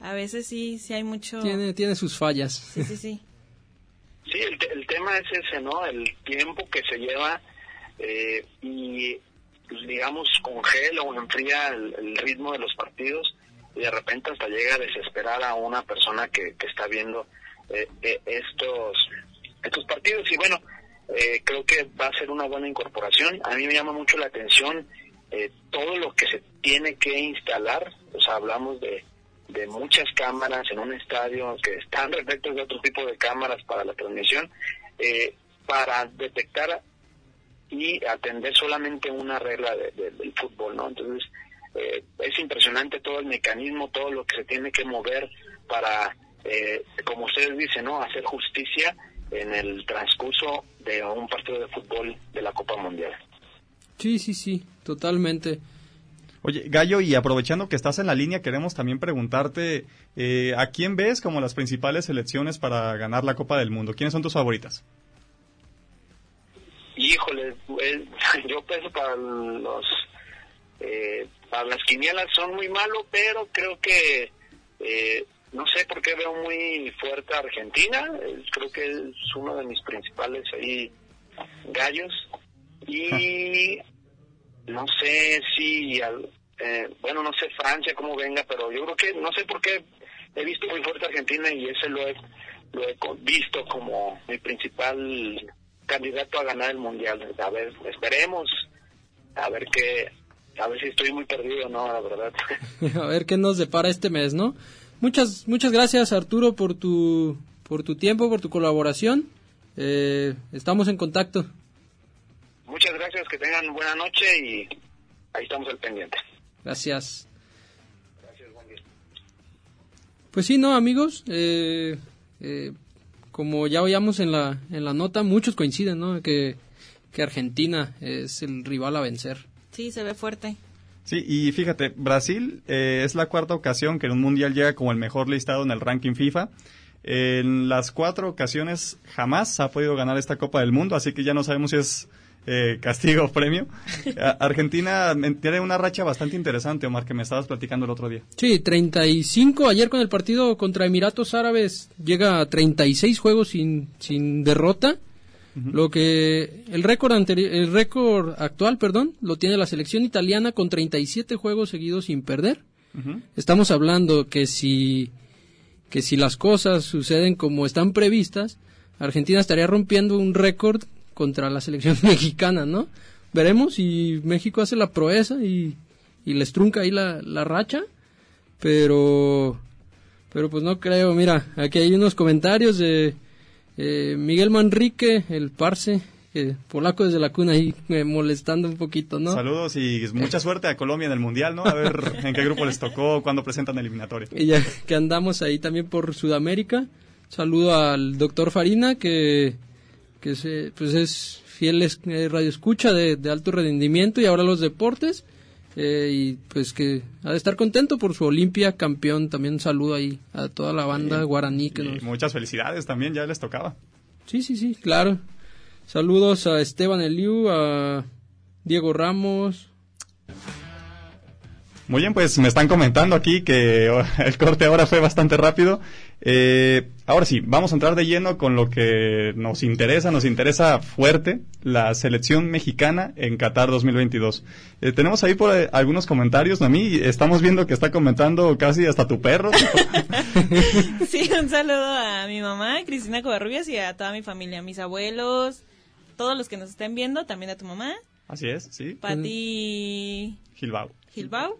a veces sí, sí hay mucho... Tiene, tiene sus fallas. Sí, sí, sí. Sí, el, el tema es ese, ¿no? El tiempo que se lleva eh, y, pues, digamos, congela o enfría el, ritmo de los partidos y de repente hasta llega a desesperar a una persona que, que está viendo eh, eh, estos, estos partidos. Y bueno, eh, creo que va a ser una buena incorporación. A mí me llama mucho la atención eh, todo lo que se tiene que instalar. O sea, hablamos de de muchas cámaras en un estadio que están [laughs] respecto de otro tipo de cámaras para la transmisión eh, para detectar y atender solamente una regla del fútbol, ¿no? Entonces eh, es impresionante todo el mecanismo, todo lo que se tiene que mover para, eh, como ustedes dicen, ¿no? Hacer justicia en el transcurso de un partido de fútbol de la Copa Mundial. Sí, sí, sí, totalmente. Oye, Gallo, y aprovechando que estás en la línea, queremos también preguntarte, eh, ¿a quién ves como las principales selecciones para ganar la Copa del Mundo? ¿Quiénes son tus favoritas? Híjole, [laughs] yo pienso para los... Eh, para las quinielas son muy malos, pero creo que... Eh, no sé por qué veo muy fuerte a Argentina, creo que es uno de mis principales ahí gallos. Y no sé si, eh, bueno, no sé Francia cómo venga, pero yo creo que, no sé por qué he visto muy fuerte a Argentina y ese lo he, lo he visto como mi principal candidato a ganar el mundial. A ver, esperemos, a ver qué, a ver si estoy muy perdido, no, la verdad. [laughs] a ver qué nos depara este mes, ¿no? Muchas, muchas gracias Arturo por tu, por tu tiempo, por tu colaboración. Eh, estamos en contacto. Muchas gracias, que tengan buena noche y ahí estamos al pendiente. Gracias. Gracias, buen día. Pues sí, no, amigos, eh, eh, como ya oíamos en la, en la nota, muchos coinciden, ¿no? Que, que Argentina es el rival a vencer. Sí, se ve fuerte. Sí, y fíjate, Brasil eh, es la cuarta ocasión que en un mundial llega como el mejor listado en el ranking FIFA. En las cuatro ocasiones jamás ha podido ganar esta Copa del Mundo, así que ya no sabemos si es eh, castigo o premio. [laughs] Argentina tiene una racha bastante interesante, Omar, que me estabas platicando el otro día. Sí, 35. Ayer con el partido contra Emiratos Árabes llega a 36 juegos sin, sin derrota. Lo que el récord anterior, el récord actual, perdón, lo tiene la selección italiana con 37 juegos seguidos sin perder. Estamos hablando que si que si las cosas suceden como están previstas, Argentina estaría rompiendo un récord contra la selección [laughs] mexicana, ¿no? Veremos si México hace la proeza y, y les trunca ahí la, la racha, pero, pero pues no creo. Mira, aquí hay unos comentarios de eh, Miguel Manrique, el parce, polaco desde la cuna ahí molestando un poquito, ¿no? Saludos y mucha suerte a Colombia en el Mundial, ¿no? A ver [laughs] en qué grupo les tocó, cuando presentan eliminatoria. Y ya que andamos ahí también por Sudamérica. Saludo al doctor Farina que que se, pues es fiel radio escucha de, alto rendimiento y ahora los deportes. Eh, y pues que ha de estar contento por su Olimpia campeón. También un saludo ahí a toda la banda guaraní que nos... muchas felicidades también, ya les tocaba. Sí, sí, sí, claro. Saludos a Esteban Eliu, a Diego Ramos. Muy bien, pues me están comentando aquí que [laughs] el corte ahora fue bastante rápido. Eh, ahora sí, vamos a entrar de lleno con lo que nos interesa, nos interesa fuerte, la selección mexicana en Qatar 2022. Eh, tenemos ahí por eh, algunos comentarios, Nami, estamos viendo que está comentando casi hasta tu perro. [laughs] [laughs] Sí, un saludo a mi mamá, Cristina Covarrubias, y a toda mi familia, mis abuelos, todos los que nos estén viendo, también a tu mamá, Así es, sí. Pati Gilbao. Gilbao.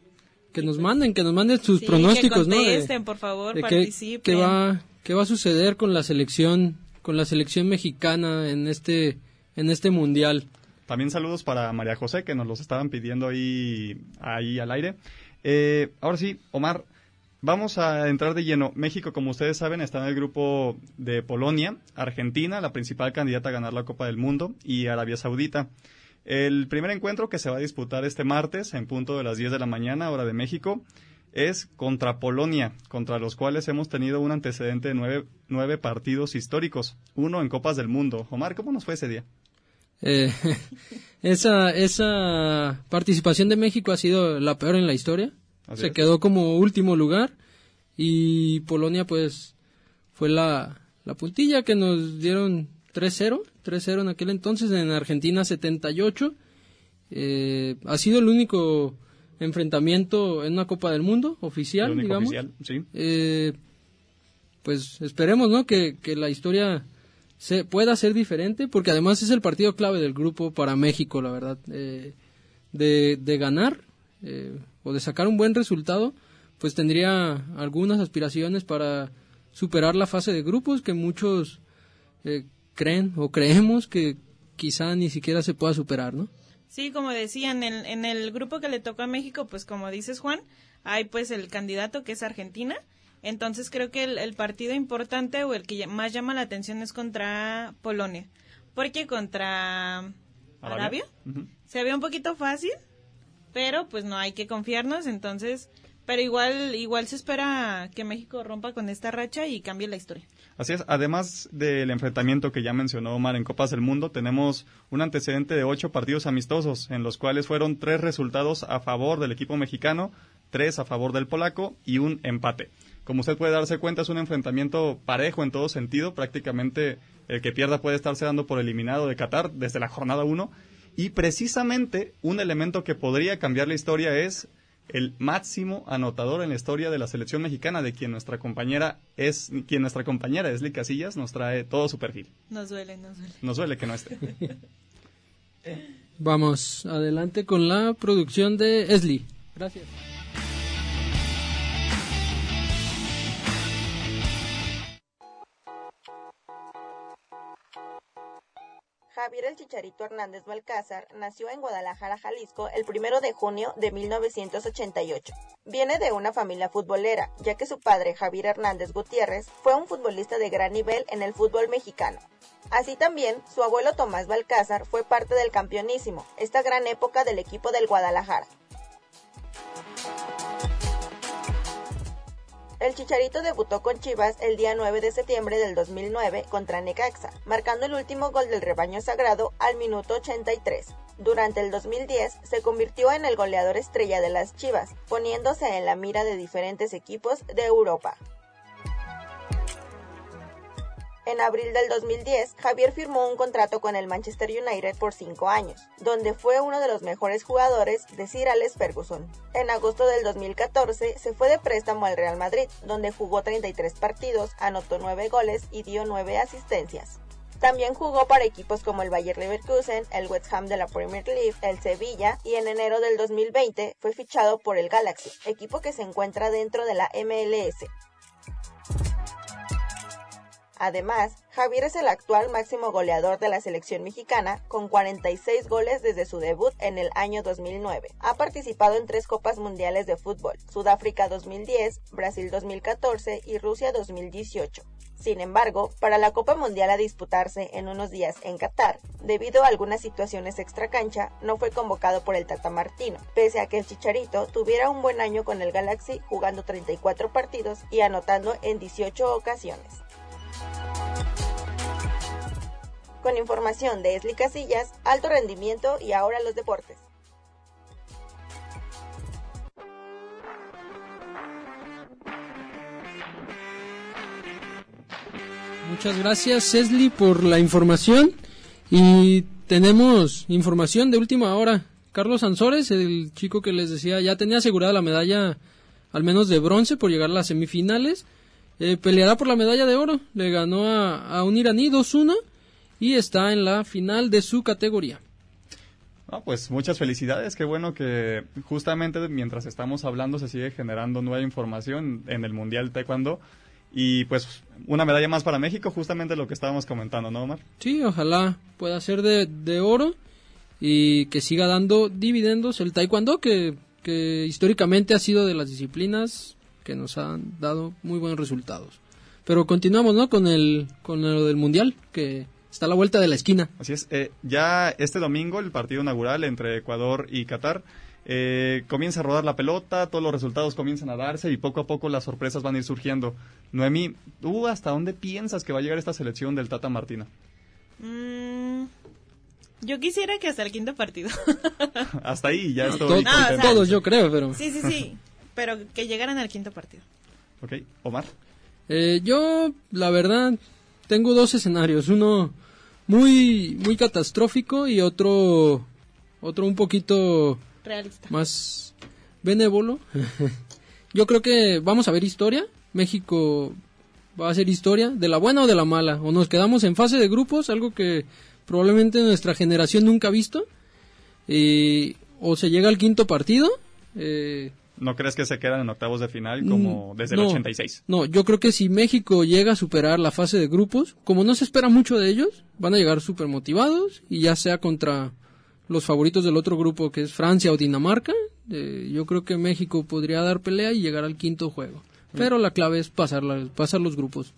Que nos manden, que nos manden sus Sí, pronósticos, que ¿no? De- contesten, por favor, de qué, participen. qué va, qué va a suceder con la selección, con la selección mexicana en este, en este mundial. También saludos para María José, que nos los estaban pidiendo ahí, ahí al aire. Eh, ahora sí, Omar, vamos a entrar de lleno. México, como ustedes saben, está en el grupo de Polonia, Argentina, la principal candidata a ganar la Copa del Mundo, y Arabia Saudita. El primer encuentro que se va a disputar este martes, en punto de las 10 de la mañana, hora de México, es contra Polonia, contra los cuales hemos tenido un antecedente de nueve, nueve partidos históricos, uno en Copas del Mundo. Omar, ¿cómo nos fue ese día? Eh, [laughs] esa, esa participación de México ha sido la peor en la historia. Así Se es. quedó como último lugar y Polonia pues fue la, la puntilla que nos dieron 3-0, 3-0 en aquel entonces, en Argentina 78. Eh, ha sido el único enfrentamiento en una Copa del Mundo oficial, digamos. oficial, sí. Eh, pues esperemos, ¿no? Que, que la historia se pueda ser diferente, porque además es el partido clave del grupo para México, la verdad. Eh, de, de ganar eh, o de sacar un buen resultado, pues tendría algunas aspiraciones para superar la fase de grupos que muchos eh, creen o creemos que quizá ni siquiera se pueda superar, ¿no? Sí, como decía, en el, en el grupo que le tocó a México, pues como dices Juan, hay pues el candidato que es Argentina. Entonces creo que el, el partido importante o el que más llama la atención es contra Polonia. Porque contra Arabia, se ve un poquito fácil, pero pues no hay que confiarnos, entonces, pero igual igual se espera que México rompa con esta racha y cambie la historia. Así es, además del enfrentamiento que ya mencionó Omar en Copas del Mundo, tenemos un antecedente de ocho partidos amistosos, en los cuales fueron tres resultados a favor del equipo mexicano, tres a favor del polaco y un empate. Como usted puede darse cuenta, es un enfrentamiento parejo en todo sentido, prácticamente el que pierda puede estarse dando por eliminado de Qatar desde la jornada 1. Y precisamente un elemento que podría cambiar la historia es el máximo anotador en la historia de la selección mexicana, de quien nuestra compañera es, quien nuestra compañera Esli Casillas nos trae todo su perfil. Nos duele, nos duele. Nos duele que no esté. Vamos adelante con la producción de Esli. Gracias. Javier el Chicharito Hernández Balcázar nació en Guadalajara, Jalisco, el primero de junio de 1988. Viene de una familia futbolera, ya que su padre, Javier Hernández Gutiérrez, fue un futbolista de gran nivel en el fútbol mexicano. Así también, su abuelo Tomás Balcázar fue parte del campeonísimo, esta gran época del equipo del Guadalajara. El Chicharito debutó con Chivas el día 9 de septiembre del 2009 contra Necaxa, marcando el último gol del rebaño sagrado al minuto 83. Durante el 2010 se convirtió en el goleador estrella de las Chivas, poniéndose en la mira de diferentes equipos de Europa. En abril del 2010, Javier firmó un contrato con el Manchester United por cinco años, donde fue uno de los mejores jugadores de Sir Alex Ferguson. En agosto del 2014 se fue de préstamo al Real Madrid, donde jugó 33 partidos, anotó 9 goles y dio 9 asistencias. También jugó para equipos como el Bayer Leverkusen, el West Ham de la Premier League, el Sevilla y en enero del 2020 fue fichado por el Galaxy, equipo que se encuentra dentro de la MLS. Además, Javier es el actual máximo goleador de la selección mexicana con 46 goles desde su debut en el año 2009. Ha participado en tres Copas Mundiales de Fútbol, Sudáfrica 2010, Brasil 2014 y Rusia 2018. Sin embargo, para la Copa Mundial a disputarse en unos días en Qatar, debido a algunas situaciones extracancha, no fue convocado por el Tata Martino, pese a que el Chicharito tuviera un buen año con el Galaxy jugando 34 partidos y anotando en 18 ocasiones. Con información de Esli Casillas, alto rendimiento y ahora los deportes. Muchas gracias, Esli, por la información. Y tenemos información de última hora. Carlos Ansores, el chico que les decía, ya tenía asegurada la medalla, al menos de bronce, por llegar a las semifinales. Eh, peleará por la medalla de oro. Le ganó a, a un iraní 2-1 y está en la final de su categoría. pues muchas felicidades, qué bueno que justamente mientras estamos hablando se sigue generando nueva información en el Mundial Taekwondo y pues una medalla más para México, justamente lo que estábamos comentando, ¿no, Omar? Sí, ojalá pueda ser de, de oro y que siga dando dividendos el Taekwondo que, que históricamente ha sido de las disciplinas que nos han dado muy buenos resultados. Pero continuamos, ¿no? Con el con lo del mundial que está a la vuelta de la esquina. Así es. Eh, ya este domingo el partido inaugural entre Ecuador y Qatar eh, comienza a rodar la pelota, todos los resultados comienzan a darse y poco a poco las sorpresas van a ir surgiendo. Noemí, ¿tú hasta dónde piensas que va a llegar esta selección del Tata Martina? Mm, yo quisiera que hasta el quinto partido. [laughs] hasta ahí ya estoy. todos, yo creo, pero. Sí, sí, sí. Pero que llegaran al quinto partido. Ok, Omar. Eh, yo, la verdad, tengo dos escenarios. Uno muy, muy catastrófico y otro, otro un poquito realista. Más benévolo. [laughs] Yo creo que vamos a ver historia. México va a ser historia, de la buena o de la mala. O nos quedamos en fase de grupos, algo que probablemente nuestra generación nunca ha visto. o se llega al quinto partido. Eh, ¿No crees que se quedan en octavos de final como mm, desde el 86? No, yo creo que si México llega a superar la fase de grupos, como no se espera mucho de ellos, van a llegar súper motivados y ya sea contra los favoritos del otro grupo que es Francia o Dinamarca, eh, yo creo que México podría dar pelea y llegar al quinto juego. Pero la clave es pasar, pasar los grupos.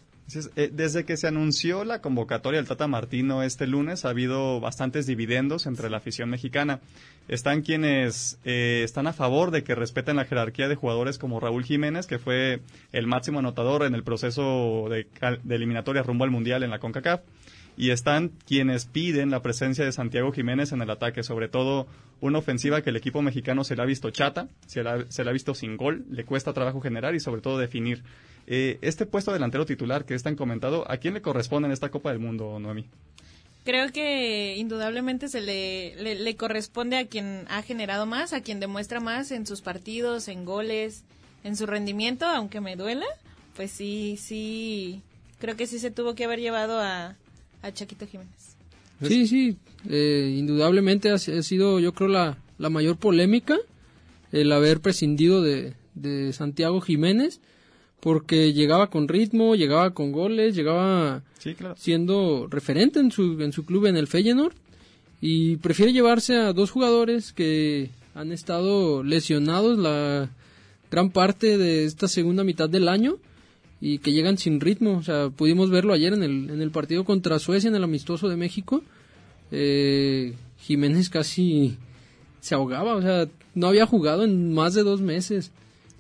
Eh, desde que se anunció la convocatoria del Tata Martino este lunes, ha habido bastantes dividendos entre la afición mexicana. Están quienes eh, están a favor de que respeten la jerarquía de jugadores como Raúl Jiménez, que fue el máximo anotador en el proceso de, de eliminatoria rumbo al Mundial en la CONCACAF y están quienes piden la presencia de Santiago Jiménez en el ataque, sobre todo una ofensiva que el equipo mexicano se le ha visto chata, se le ha, visto sin gol, le cuesta trabajo generar y sobre todo definir. Eh, este puesto delantero titular que es tan comentado, ¿a quién le corresponde en esta Copa del Mundo, Noemí? Creo que indudablemente se le, le, corresponde a quien ha generado más, a quien demuestra más en sus partidos, en goles, en su rendimiento, aunque me duela, pues sí, sí, creo que sí se tuvo que haber llevado a, a Chaquito Jiménez. Sí, sí, eh, indudablemente ha, sido yo creo la, la mayor polémica el haber prescindido de, de Santiago Jiménez porque llegaba con ritmo, llegaba con goles, llegaba siendo referente en su, en su club en el Feyenoord y prefiere llevarse a dos jugadores que han estado lesionados la gran parte de esta segunda mitad del año y que llegan sin ritmo. O sea, pudimos verlo ayer en el, en el partido contra Suecia, en el amistoso de México. Eh, Jiménez casi se ahogaba, o sea, no había jugado en más de dos meses.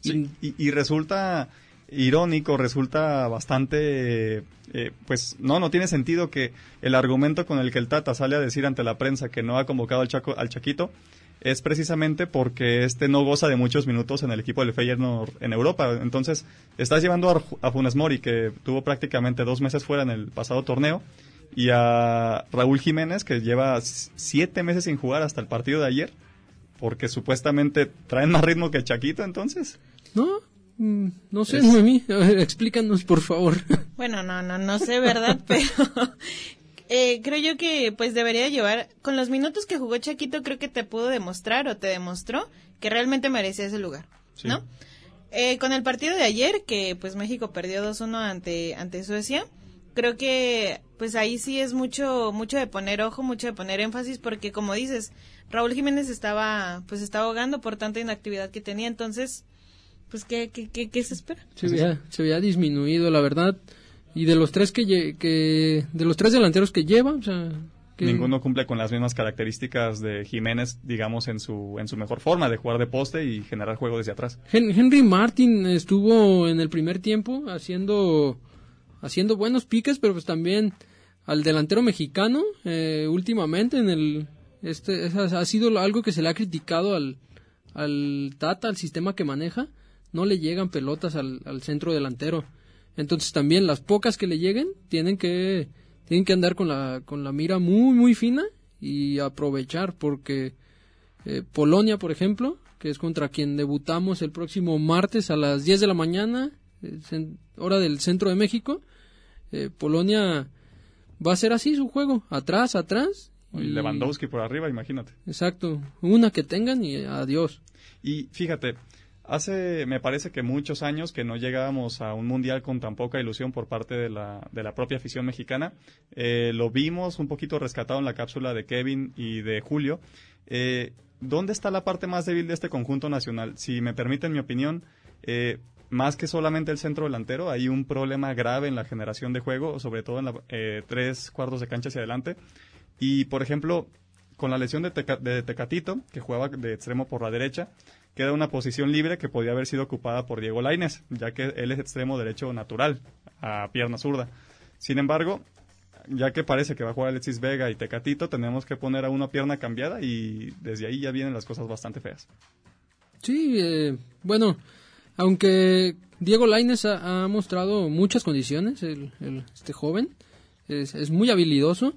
y, y, resulta irónico, resulta bastante, eh, pues no, no tiene sentido que el argumento con el que el Tata sale a decir ante la prensa que no ha convocado al, Chaco, al Chaquito es precisamente porque este no goza de muchos minutos en el equipo del Feyenoord en Europa. Entonces, estás llevando a, a Funes Mori, que tuvo prácticamente dos meses fuera en el pasado torneo, y a Raúl Jiménez, que lleva siete meses sin jugar hasta el partido de ayer, porque supuestamente traen más ritmo que Chaquito, entonces. No, mm, no sé, Noemí, [laughs] explícanos por favor. Bueno, no, no, no sé, ¿verdad? [laughs] Pero eh, creo yo que pues debería llevar, con los minutos que jugó Chaquito, creo que te pudo demostrar o te demostró que realmente merecía ese lugar, ¿no? Eh, con el partido de ayer, que pues México perdió 2-1 ante, ante Suecia, creo que pues ahí sí es mucho mucho de poner ojo, mucho de poner énfasis porque como dices, Raúl Jiménez estaba pues estaba ahogando por tanta inactividad que tenía, entonces pues qué qué qué, qué se espera? Se había, se había disminuido, la verdad. Y de los tres que, de los tres delanteros que lleva, o sea, que Ninguno cumple con las mismas características de Jiménez, digamos, en su, en su mejor forma de jugar de poste y generar juego desde atrás. Hen- Henry Martin estuvo en el primer tiempo haciendo haciendo buenos piques, pero pues también al delantero mexicano eh, últimamente en el este ha sido algo que se le ha criticado al al Tata, al sistema que maneja, no le llegan pelotas al, al centro delantero. Entonces también las pocas que le lleguen tienen que tienen que andar con la con la mira muy muy fina y aprovechar porque eh, Polonia, por ejemplo, que es contra quien debutamos el próximo martes a las 10 de la mañana, eh, hora del centro de México. eh, Polonia va a ser así su juego, atrás, atrás. Y Lewandowski por arriba, imagínate. Exacto, una que tengan y adiós. Y fíjate, hace, me parece que muchos años que no llegábamos a un mundial con tan poca ilusión por parte de la, de la propia afición mexicana. Eh, lo vimos un poquito rescatado en la cápsula de Kevin y de Julio. Eh, ¿Dónde está la parte más débil de este conjunto nacional? Si me permiten mi opinión, eh, más que solamente el centro delantero, hay un problema grave en la generación de juego, sobre todo en la, tres cuartos de cancha hacia adelante. Y, por ejemplo, con la lesión de, Teca- de Tecatito, que jugaba de extremo por la derecha, queda una posición libre que podía haber sido ocupada por Diego Lainez, ya que él es extremo derecho natural, a pierna zurda. Sin embargo, ya que parece que va a jugar Alexis Vega y Tecatito, tenemos que poner a una pierna cambiada y desde ahí ya vienen las cosas bastante feas. Sí, eh, bueno, aunque Diego Lainez ha, mostrado muchas condiciones, este joven, es muy habilidoso,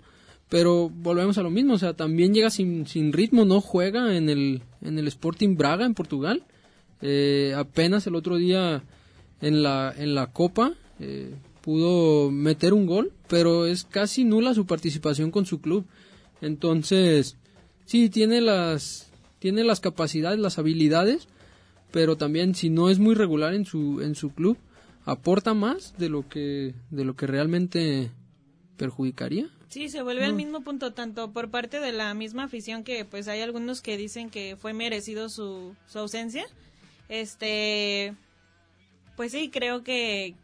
pero volvemos a lo mismo, o sea, también llega sin, sin ritmo, no juega en el, en el Sporting Braga en Portugal. Eh, apenas el otro día en la, en la Copa eh, pudo meter un gol, pero es casi nula su participación con su club. Entonces, sí, tiene las, tiene las capacidades, las habilidades, pero también si no es muy regular en su, en su club, aporta más de lo que, de lo que realmente perjudicaría. Sí, se vuelve al No. mismo punto, tanto por parte de la misma afición que pues hay algunos que dicen que fue merecido su, su ausencia. Este, pues sí, creo que,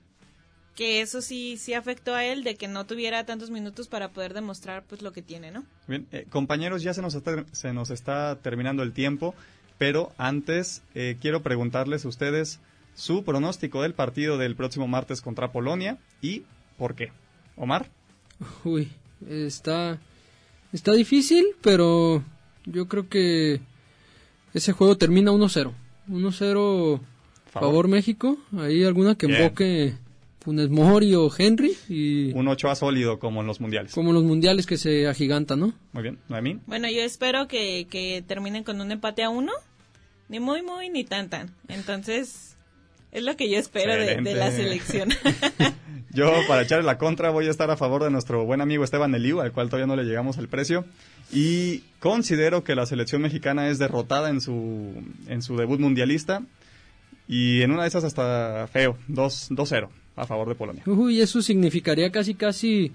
que eso sí, sí afectó a él de que no tuviera tantos minutos para poder demostrar pues lo que tiene, ¿no? Bien, eh, compañeros, ya se nos, está, se nos está terminando el tiempo, pero antes eh, quiero preguntarles a ustedes su pronóstico del partido del próximo martes contra Polonia y por qué. Omar. Uy, está, está difícil, pero yo creo que ese juego termina 1-0. 1-0 favor. México. Ahí alguna que Bien. invoque Funes Mori o Henry y Un 8 a sólido como en los mundiales. como los mundiales que se agigantan, ¿no? Muy bien, Noemí. Bueno, yo espero que, que terminen con un empate a uno, ni muy, muy, ni tan, tan. Entonces, es lo que yo espero de, de la selección. [laughs] Yo, para echarle la contra, voy a estar a favor de nuestro buen amigo Esteban Eliu, al cual todavía no le llegamos el precio. Y considero que la selección mexicana es derrotada en su, en su debut mundialista. Y en una de esas hasta feo, 2 2-0 a favor de Polonia. Uy, eso significaría casi casi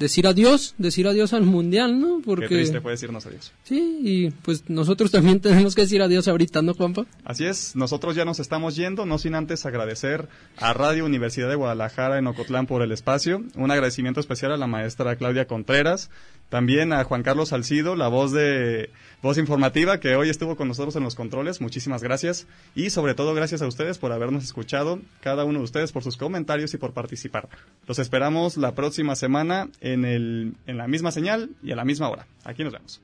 decir adiós, decir adiós al mundial, ¿no? Porque Qué triste fue decirnos adiós. sí, y pues nosotros también [laughs] tenemos que decir adiós ahorita, ¿no, Juanpa? Así es, nosotros ya nos estamos yendo, no sin antes agradecer a Radio Universidad de Guadalajara en Ocotlán por el espacio. Un agradecimiento especial a la maestra Claudia Contreras, también a Juan Carlos Salcido, la voz de voz informativa que hoy estuvo con nosotros en los controles. Muchísimas gracias y sobre todo gracias a ustedes por habernos escuchado, cada uno de ustedes por sus comentarios y por participar. Los esperamos la próxima semana en el en la misma señal y a la misma hora. Aquí nos vemos.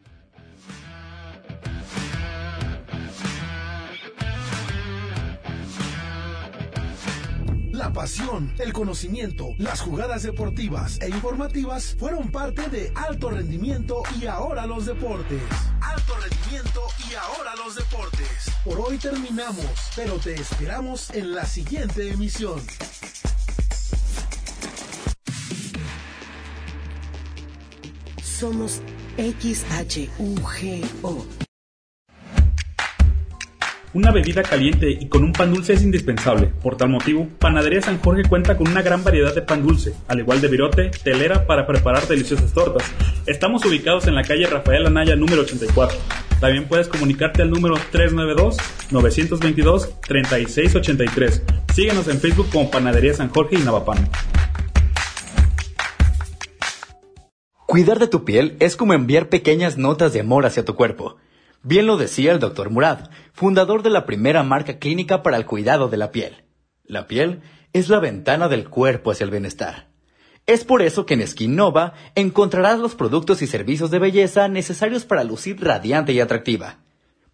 La pasión, el conocimiento, las jugadas deportivas e informativas fueron parte de Alto Rendimiento y ahora los deportes. Alto Rendimiento y ahora los deportes. Por hoy terminamos, pero te esperamos en la siguiente emisión. Somos XHUGO Una bebida caliente y con un pan dulce es indispensable. Por tal motivo, Panadería San Jorge cuenta con una gran variedad de pan dulce, al igual de virote, telera para preparar deliciosas tortas. Estamos ubicados en la calle Rafael Anaya número 84. También puedes comunicarte al número 392-922-3683. Síguenos en Facebook como Panadería San Jorge y Navapan. Cuidar de tu piel es como enviar pequeñas notas de amor hacia tu cuerpo. Bien lo decía el Dr. Murad, fundador de la primera marca clínica para el cuidado de la piel. La piel es la ventana del cuerpo hacia el bienestar. Es por eso que en Skin Nova encontrarás los productos y servicios de belleza necesarios para lucir radiante y atractiva.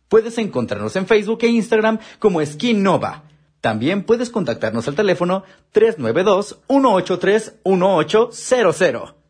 Puedes encontrarnos en Facebook e Instagram como Skin Nova. También puedes contactarnos al teléfono 392-183-1800.